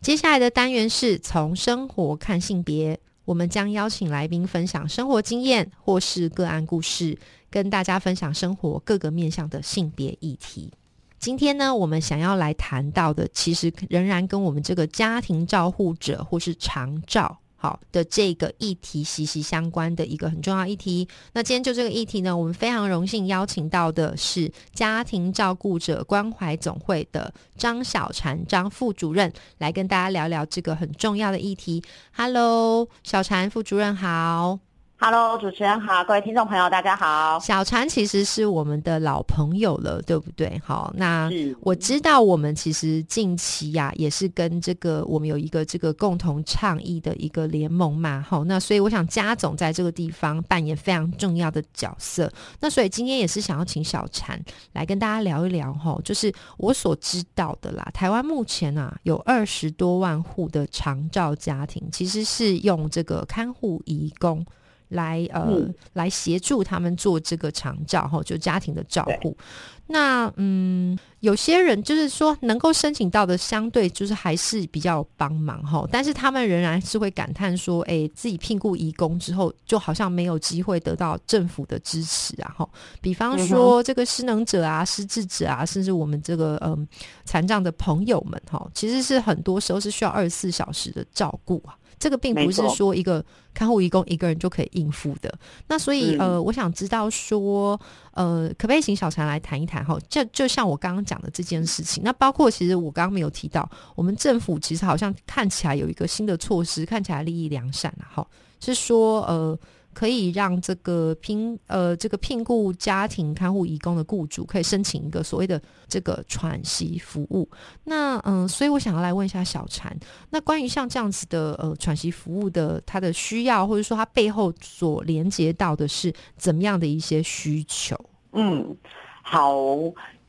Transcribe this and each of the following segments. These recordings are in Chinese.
接下来的单元是从生活看性别，我们将邀请来宾分享生活经验或是个案故事，跟大家分享生活各个面向的性别议题。今天呢，我们想要来谈到的，其实仍然跟我们这个家庭照护者或是长照。好的，这个议题息息相关的一个很重要议题。那今天就这个议题呢，我们非常荣幸邀请到的是家庭照顾者关怀总会的张小婵张副主任，来跟大家聊聊这个很重要的议题。Hello，小婵副主任好。Hello，主持人好，各位听众朋友，大家好。小婵其实是我们的老朋友了，对不对？好，那我知道我们其实近期呀，也是跟这个我们有一个这个共同倡议的一个联盟嘛。好，那所以我想家总在这个地方扮演非常重要的角色。那所以今天也是想要请小婵来跟大家聊一聊哈，就是我所知道的啦，台湾目前啊有二十多万户的长照家庭，其实是用这个看护义工。来呃，来协助他们做这个长照哈，就家庭的照顾。那嗯，有些人就是说能够申请到的，相对就是还是比较帮忙哈。但是他们仍然是会感叹说，哎，自己聘雇义工之后，就好像没有机会得到政府的支持啊哈。比方说这个失能者啊、失智者啊，甚至我们这个嗯残障的朋友们哈，其实是很多时候是需要二十四小时的照顾啊。这个并不是说一个看护义工一个人就可以应付的。那所以呃，我想知道说呃，可不可以请小陈来谈一谈哈？就就像我刚刚讲的这件事情，那包括其实我刚刚没有提到，我们政府其实好像看起来有一个新的措施，看起来利益良善啊，哈，是说呃。可以让这个聘呃这个聘雇家庭看护义工的雇主可以申请一个所谓的这个喘息服务。那嗯，所以我想要来问一下小婵，那关于像这样子的呃喘息服务的它的需要，或者说它背后所连接到的是怎么样的一些需求？嗯，好，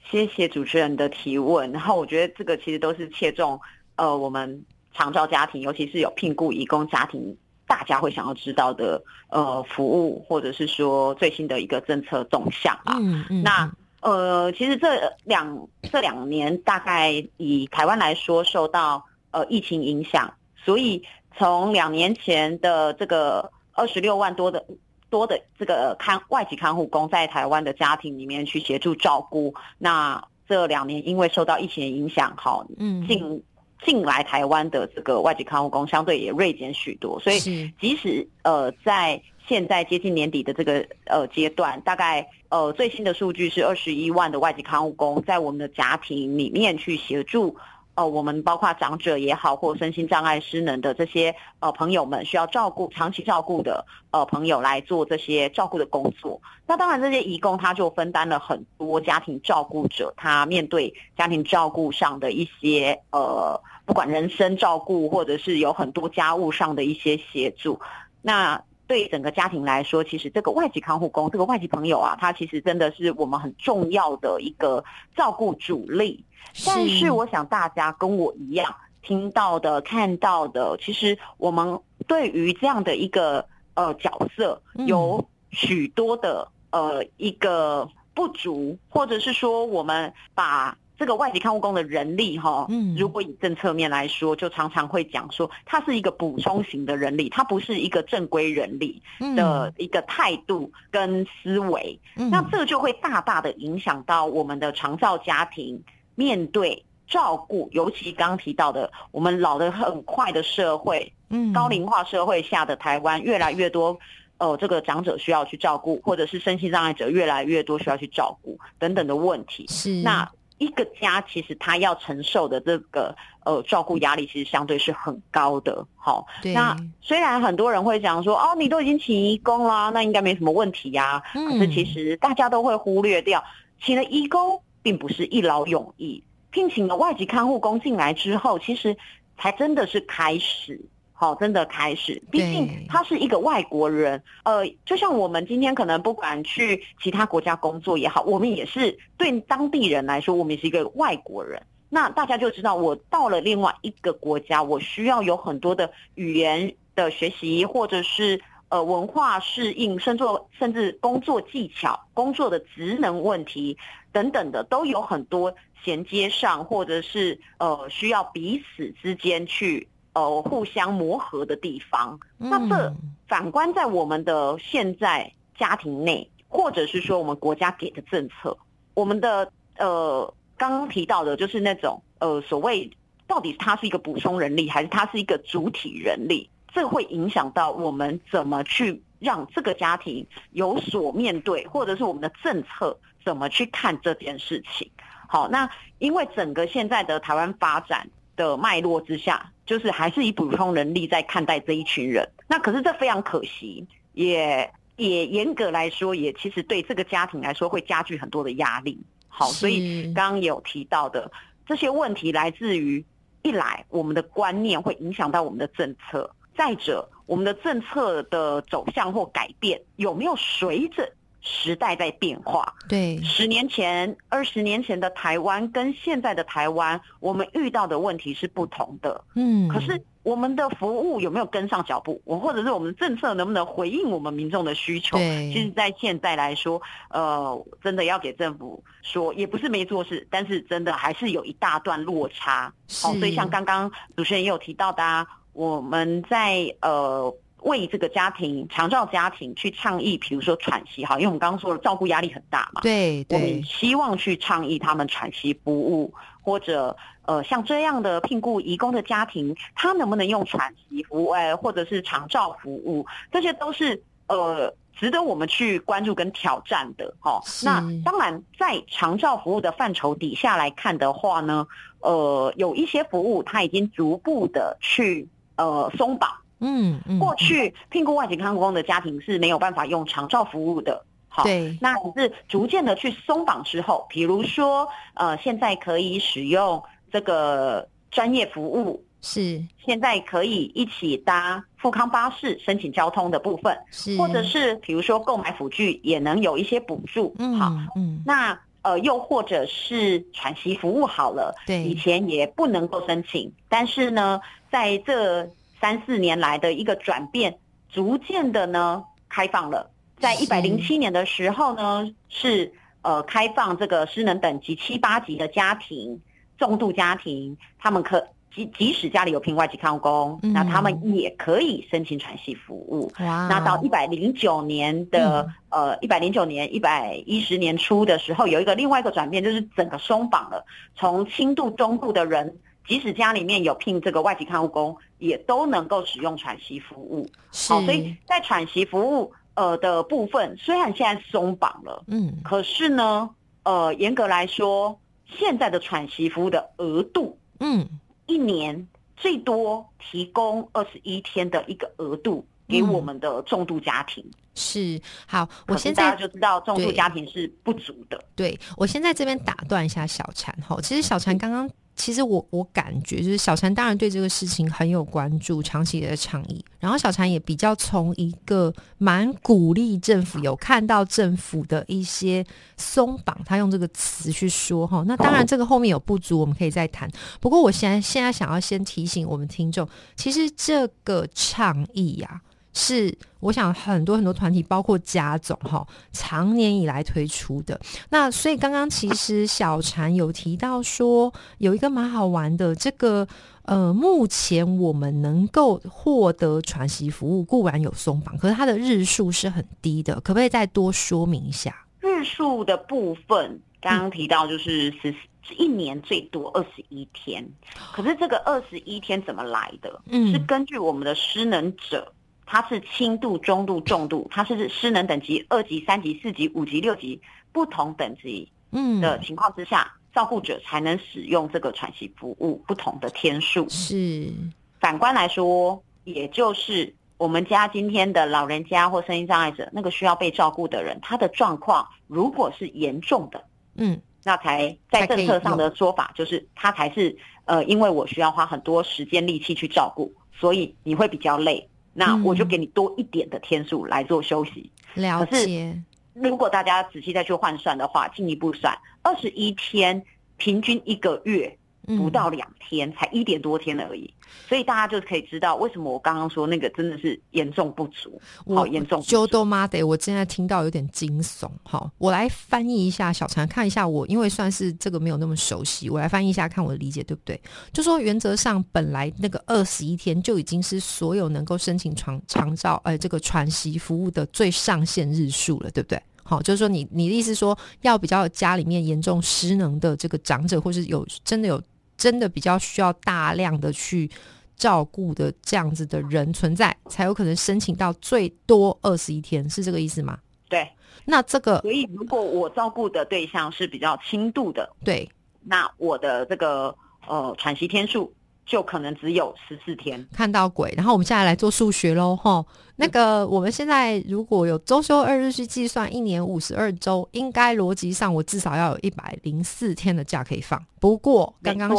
谢谢主持人的提问。然后我觉得这个其实都是切中呃我们长照家庭，尤其是有聘雇义工家庭。大家会想要知道的，呃，服务或者是说最新的一个政策动向啊。嗯嗯。那呃，其实这两这两年大概以台湾来说，受到呃疫情影响，所以从两年前的这个二十六万多的多的这个看外籍看护工在台湾的家庭里面去协助照顾，那这两年因为受到疫情的影响，好，嗯，近。进来台湾的这个外籍看护工相对也锐减许多，所以即使呃在现在接近年底的这个呃阶段，大概呃最新的数据是二十一万的外籍看护工在我们的家庭里面去协助。呃，我们包括长者也好，或身心障碍失能的这些呃朋友们，需要照顾长期照顾的呃朋友来做这些照顾的工作。那当然，这些义工他就分担了很多家庭照顾者他面对家庭照顾上的一些呃，不管人生照顾，或者是有很多家务上的一些协助。那对整个家庭来说，其实这个外籍看护工，这个外籍朋友啊，他其实真的是我们很重要的一个照顾主力。但是我想大家跟我一样听到的、看到的，其实我们对于这样的一个呃角色有许多的呃一个不足，或者是说我们把这个外籍看护工的人力哈，嗯，如果以政策面来说，就常常会讲说它是一个补充型的人力，它不是一个正规人力的一个态度跟思维，那这就会大大的影响到我们的长照家庭。面对照顾，尤其刚提到的，我们老的很快的社会，嗯，高龄化社会下的台湾，越来越多，呃，这个长者需要去照顾，或者是身心障碍者越来越多需要去照顾等等的问题。是，那一个家其实他要承受的这个呃照顾压力，其实相对是很高的。好，那虽然很多人会讲说，哦，你都已经请义工啦，那应该没什么问题呀。可是其实大家都会忽略掉，请了义工。并不是一劳永逸，聘请了外籍看护工进来之后，其实才真的是开始。好，真的开始。毕竟他是一个外国人，呃，就像我们今天可能不管去其他国家工作也好，我们也是对当地人来说，我们也是一个外国人。那大家就知道，我到了另外一个国家，我需要有很多的语言的学习，或者是呃文化适应，甚至甚至工作技巧、工作的职能问题等等的，都有很多衔接上，或者是呃需要彼此之间去。呃，互相磨合的地方，那这反观在我们的现在家庭内，或者是说我们国家给的政策，我们的呃刚刚提到的，就是那种呃所谓到底它是一个补充人力，还是它是一个主体人力，这会影响到我们怎么去让这个家庭有所面对，或者是我们的政策怎么去看这件事情。好，那因为整个现在的台湾发展。的脉络之下，就是还是以普通人力在看待这一群人。那可是这非常可惜，也也严格来说，也其实对这个家庭来说会加剧很多的压力。好，所以刚刚有提到的这些问题，来自于一来我们的观念会影响到我们的政策，再者我们的政策的走向或改变有没有随着。时代在变化，对，十年前、二十年前的台湾跟现在的台湾，我们遇到的问题是不同的。嗯，可是我们的服务有没有跟上脚步？我或者是我们的政策能不能回应我们民众的需求？对，其实，在现在来说，呃，真的要给政府说，也不是没做事，但是真的还是有一大段落差。好，所以像刚刚主持人也有提到的，啊，我们在呃。为这个家庭长照家庭去倡议，比如说喘息哈，因为我们刚刚说了照顾压力很大嘛，对，我们希望去倡议他们喘息服务，或者呃像这样的聘雇移工的家庭，他能不能用喘息服务，哎，或者是长照服务，这些都是呃值得我们去关注跟挑战的哈。那当然，在长照服务的范畴底下来看的话呢，呃，有一些服务它已经逐步的去呃松绑。嗯，过去聘雇外籍看护工的家庭是没有办法用长照服务的，好，对，那只是逐渐的去松绑之后，比如说，呃，现在可以使用这个专业服务，是，现在可以一起搭富康巴士申请交通的部分，是，或者是比如说购买辅具也能有一些补助，嗯，好，嗯，那呃，又或者是喘息服务好了，对，以前也不能够申请，但是呢，在这三四年来的一个转变，逐渐的呢开放了。在一百零七年的时候呢，是呃开放这个失能等级七八级的家庭、重度家庭，他们可即即使家里有聘外籍看护工，那他们也可以申请喘息服务。那到一百零九年的呃一百零九年一百一十年初的时候，有一个另外一个转变，就是整个松绑了，从轻度、中度的人。即使家里面有聘这个外籍看护工，也都能够使用喘息服务。好，所以在喘息服务呃的部分，虽然现在松绑了，嗯，可是呢，呃，严格来说，现在的喘息服务的额度，嗯，一年最多提供二十一天的一个额度给我们的重度家庭。是好，我现在就知道重度家庭是不足的。对我现在这边打断一下小婵哈，其实小婵刚刚。其实我我感觉就是小禅当然对这个事情很有关注，长期的倡议。然后小禅也比较从一个蛮鼓励政府有看到政府的一些松绑，他用这个词去说哈。那当然这个后面有不足，我们可以再谈。不过我现在现在想要先提醒我们听众，其实这个倡议呀。是，我想很多很多团体，包括家总哈，常年以来推出的。那所以刚刚其实小禅有提到说，有一个蛮好玩的，这个呃，目前我们能够获得传习服务固然有松绑，可是它的日数是很低的，可不可以再多说明一下？日数的部分，刚刚提到就是是一年最多二十一天，可是这个二十一天怎么来的？嗯，是根据我们的失能者。它是轻度、中度、重度，它是失能等级二级、三级、四级、五级、六级不同等级嗯的情况之下，照顾者才能使用这个喘息服务不同的天数。是反观来说，也就是我们家今天的老人家或声音障碍者，那个需要被照顾的人，他的状况如果是严重的，嗯，那才在政策上的说法就是他才是呃，因为我需要花很多时间力气去照顾。所以你会比较累。那我就给你多一点的天数来做休息。了解。如果大家仔细再去换算的话，进一步算二十一天，平均一个月。不到两天，才一点多天而已，所以大家就可以知道为什么我刚刚说那个真的是严重不足，好严重。就都妈的，我现在听到有点惊悚。好，我来翻译一下，小陈看一下我，因为算是这个没有那么熟悉，我来翻译一下，看我的理解对不对？就说原则上本来那个二十一天就已经是所有能够申请长长照呃这个喘息服务的最上限日数了，对不对？好，就是说你你的意思说要比较家里面严重失能的这个长者，或是有真的有。真的比较需要大量的去照顾的这样子的人存在，才有可能申请到最多二十一天，是这个意思吗？对，那这个所以如果我照顾的对象是比较轻度的，对，那我的这个呃喘息天数。就可能只有十四天看到鬼，然后我们现在来做数学喽，哈，那个我们现在如果有周休二日去计算，一年五十二周，应该逻辑上我至少要有一百零四天的假可以放。不过刚刚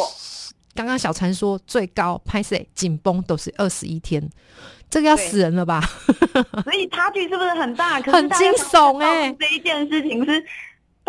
刚刚小陈说最高拍摄紧绷都是二十一天，这个要死人了吧？所以差距是不是很大？很惊悚哎，这一件事情是。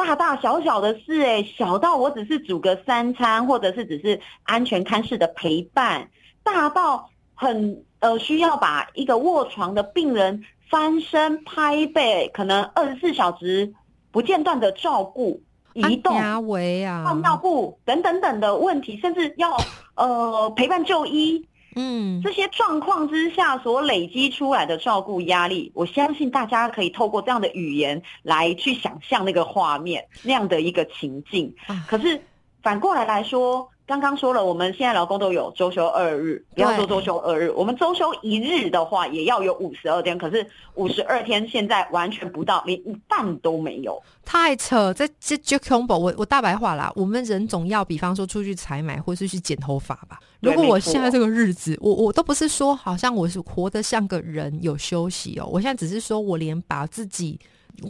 大大小小的事，哎，小到我只是煮个三餐，或者是只是安全看视的陪伴；大到很呃需要把一个卧床的病人翻身拍背，可能二十四小时不间断的照顾、移动、换尿布等等等的问题，甚至要呃陪伴就医。嗯，这些状况之下所累积出来的照顾压力，我相信大家可以透过这样的语言来去想象那个画面，那样的一个情境。可是反过来来说。刚刚说了，我们现在劳工都有周休二日，不要说周休二日，我们周休一日的话，也要有五十二天。可是五十二天现在完全不到，连一半都没有，太扯！这这就 combo，我我大白话啦，我们人总要，比方说出去采买，或是去剪头发吧。如果我现在这个日子，我我都不是说好像我是活得像个人有休息哦，我现在只是说我连把自己。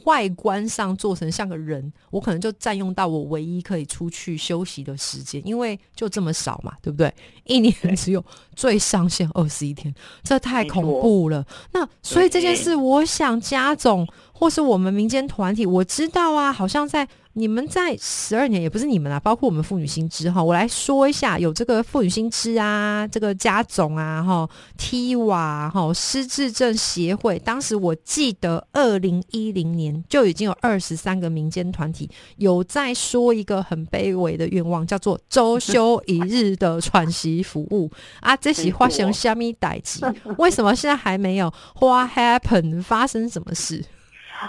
外观上做成像个人，我可能就占用到我唯一可以出去休息的时间，因为就这么少嘛，对不对？一年只有最上限二十一天，这太恐怖了。那所以这件事，我想加总或是我们民间团体，我知道啊，好像在。你们在十二年也不是你们啊，包括我们妇女新知哈，我来说一下，有这个妇女新知啊，这个家总啊，哈，T 瓦哈失智症协会，当时我记得二零一零年就已经有二十三个民间团体有在说一个很卑微的愿望，叫做周休一日的喘息服务啊，这是发生虾米代志？为什么现在还没有？What happened？发生什么事？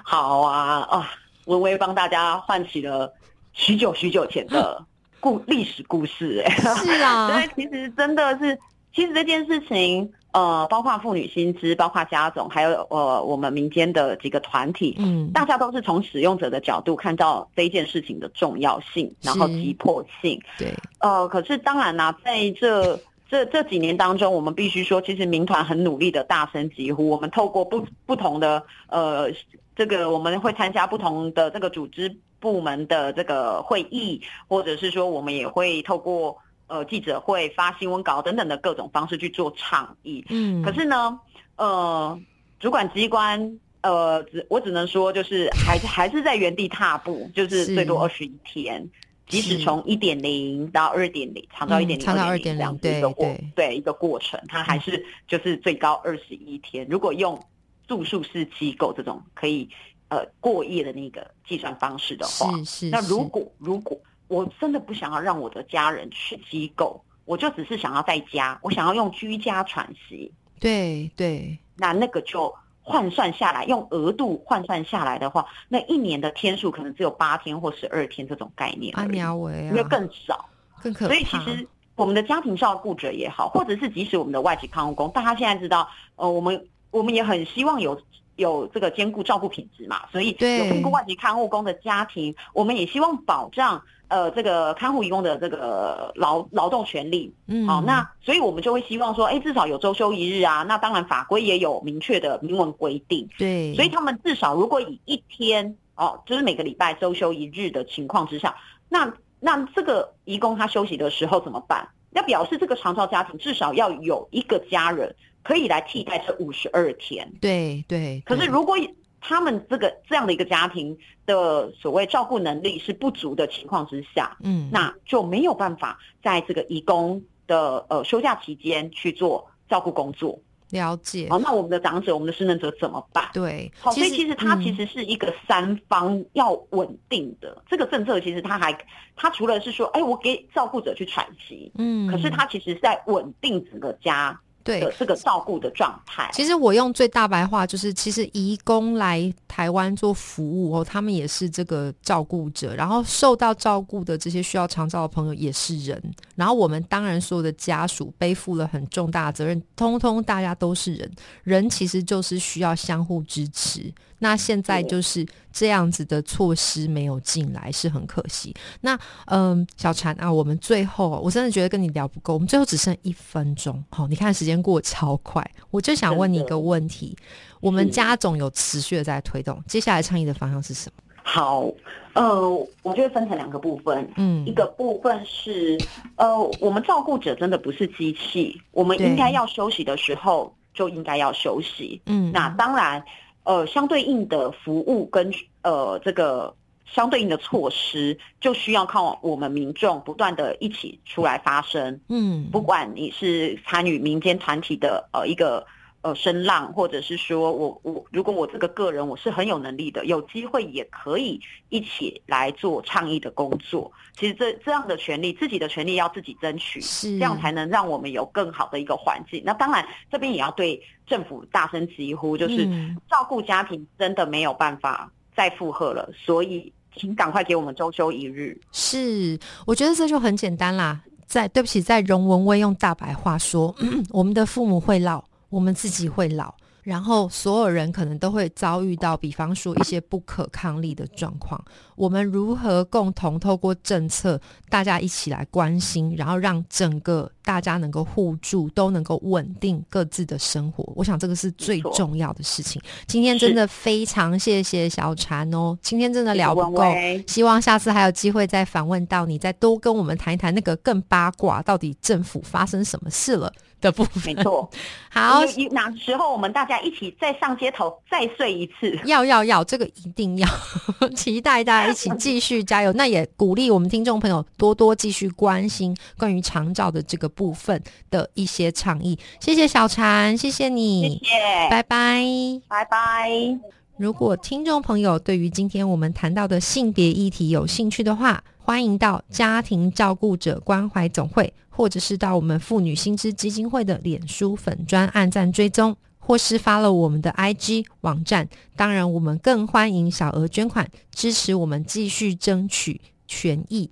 好啊啊！微微帮大家唤起了许久许久前的 故历史故事，哎，是啊，对，其实真的是，其实这件事情，呃，包括妇女薪资，包括家总，还有呃，我们民间的几个团体，嗯，大家都是从使用者的角度看到这一件事情的重要性，然后急迫性，对，呃，可是当然啦，在这这这几年当中，我们必须说，其实民团很努力的大声疾呼，我们透过不不同的呃。这个我们会参加不同的这个组织部门的这个会议，或者是说我们也会透过呃记者会发新闻稿等等的各种方式去做倡议。嗯，可是呢，呃，主管机关呃只我只能说就是还还是在原地踏步，就是最多二十一天，即使从一点零到二点零，长到一点零，长到二点零这样一个过对一个过程，它还是就是最高二十一天。如果用住宿式机构这种可以呃过夜的那个计算方式的话，是是。那如果如果我真的不想要让我的家人去机构，我就只是想要在家，我想要用居家喘息。对对。那那个就换算下来，用额度换算下来的话，那一年的天数可能只有八天或十二天这种概念。阿鸟维啊，因为更少，更可怕。所以其实我们的家庭照顾者也好，或者是即使我们的外籍看护工，大家现在知道，呃，我们。我们也很希望有有这个兼顾照顾品质嘛，所以有兼顾外籍看护工的家庭，我们也希望保障呃这个看护义工的这个劳劳动权利。嗯，好，那所以我们就会希望说，哎，至少有周休一日啊。那当然法规也有明确的明文规定。对，所以他们至少如果以一天哦，就是每个礼拜周休一日的情况之下，那那这个义工他休息的时候怎么办？那表示这个长照家庭至少要有一个家人可以来替代这五十二天。对对。可是如果他们这个这样的一个家庭的所谓照顾能力是不足的情况之下，嗯，那就没有办法在这个义工的呃休假期间去做照顾工作。了解。好，那我们的长者、我们的失能者怎么办？对，好，所以其实它其实是一个三方要稳定的这个政策，其实它还它除了是说，哎，我给照顾者去喘息，嗯，可是它其实是在稳定整个家。对是个照顾的状态，其实我用最大白话就是，其实移工来台湾做服务哦，他们也是这个照顾者，然后受到照顾的这些需要长照的朋友也是人，然后我们当然所有的家属背负了很重大的责任，通通大家都是人，人其实就是需要相互支持。那现在就是这样子的措施没有进来，是很可惜。那嗯，小婵啊，我们最后我真的觉得跟你聊不够，我们最后只剩一分钟。好，你看时间过超快，我就想问你一个问题：我们家总有持续的在推动，接下来倡议的方向是什么？好，呃，我觉得分成两个部分。嗯，一个部分是呃，我们照顾者真的不是机器，我们应该要休息的时候就应该要休息。嗯，那当然。呃，相对应的服务跟呃这个相对应的措施，就需要靠我们民众不断的一起出来发声。嗯，不管你是参与民间团体的呃一个。呃，声浪，或者是说我我，如果我这个个人我是很有能力的，有机会也可以一起来做倡议的工作。其实这这样的权利，自己的权利要自己争取，是这样才能让我们有更好的一个环境。那当然，这边也要对政府大声疾呼，就是照顾家庭真的没有办法再负荷了，所以请赶快给我们周休一日。是，我觉得这就很简单啦。在对不起，在容文威用大白话说，我们的父母会老。我们自己会老，然后所有人可能都会遭遇到，比方说一些不可抗力的状况。我们如何共同透过政策，大家一起来关心，然后让整个大家能够互助，都能够稳定各自的生活？我想这个是最重要的事情。今天真的非常谢谢小婵哦，今天真的聊不够，希望下次还有机会再访问到你，再多跟我们谈一谈那个更八卦，到底政府发生什么事了。的部分没错，好，哪时候我们大家一起再上街头再睡一次？要要要，这个一定要，期待大家一起继续加油。那也鼓励我们听众朋友多多继续关心关于长照的这个部分的一些倡议。谢谢小婵，谢谢你，谢谢，拜拜，拜拜。如果听众朋友对于今天我们谈到的性别议题有兴趣的话，欢迎到家庭照顾者关怀总会。或者是到我们妇女薪资基金会的脸书粉专按赞追踪，或是发了我们的 IG 网站。当然，我们更欢迎小额捐款支持我们继续争取权益。